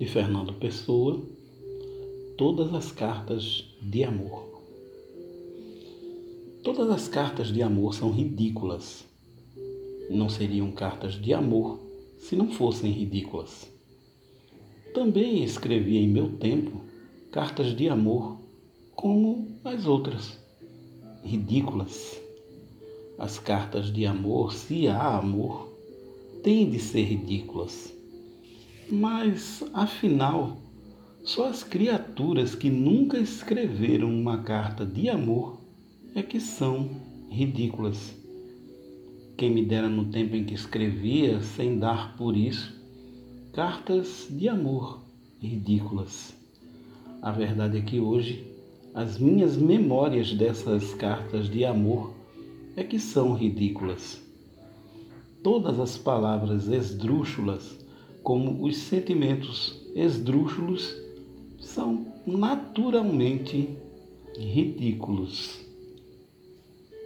de Fernando Pessoa, todas as cartas de amor. Todas as cartas de amor são ridículas. Não seriam cartas de amor se não fossem ridículas. Também escrevi em meu tempo cartas de amor como as outras, ridículas. As cartas de amor, se há amor, têm de ser ridículas mas, afinal, só as criaturas que nunca escreveram uma carta de amor é que são ridículas. Quem me dera no tempo em que escrevia, sem dar por isso, cartas de amor ridículas. A verdade é que hoje as minhas memórias dessas cartas de amor é que são ridículas. Todas as palavras esdrúxulas como os sentimentos esdrúxulos são naturalmente ridículos.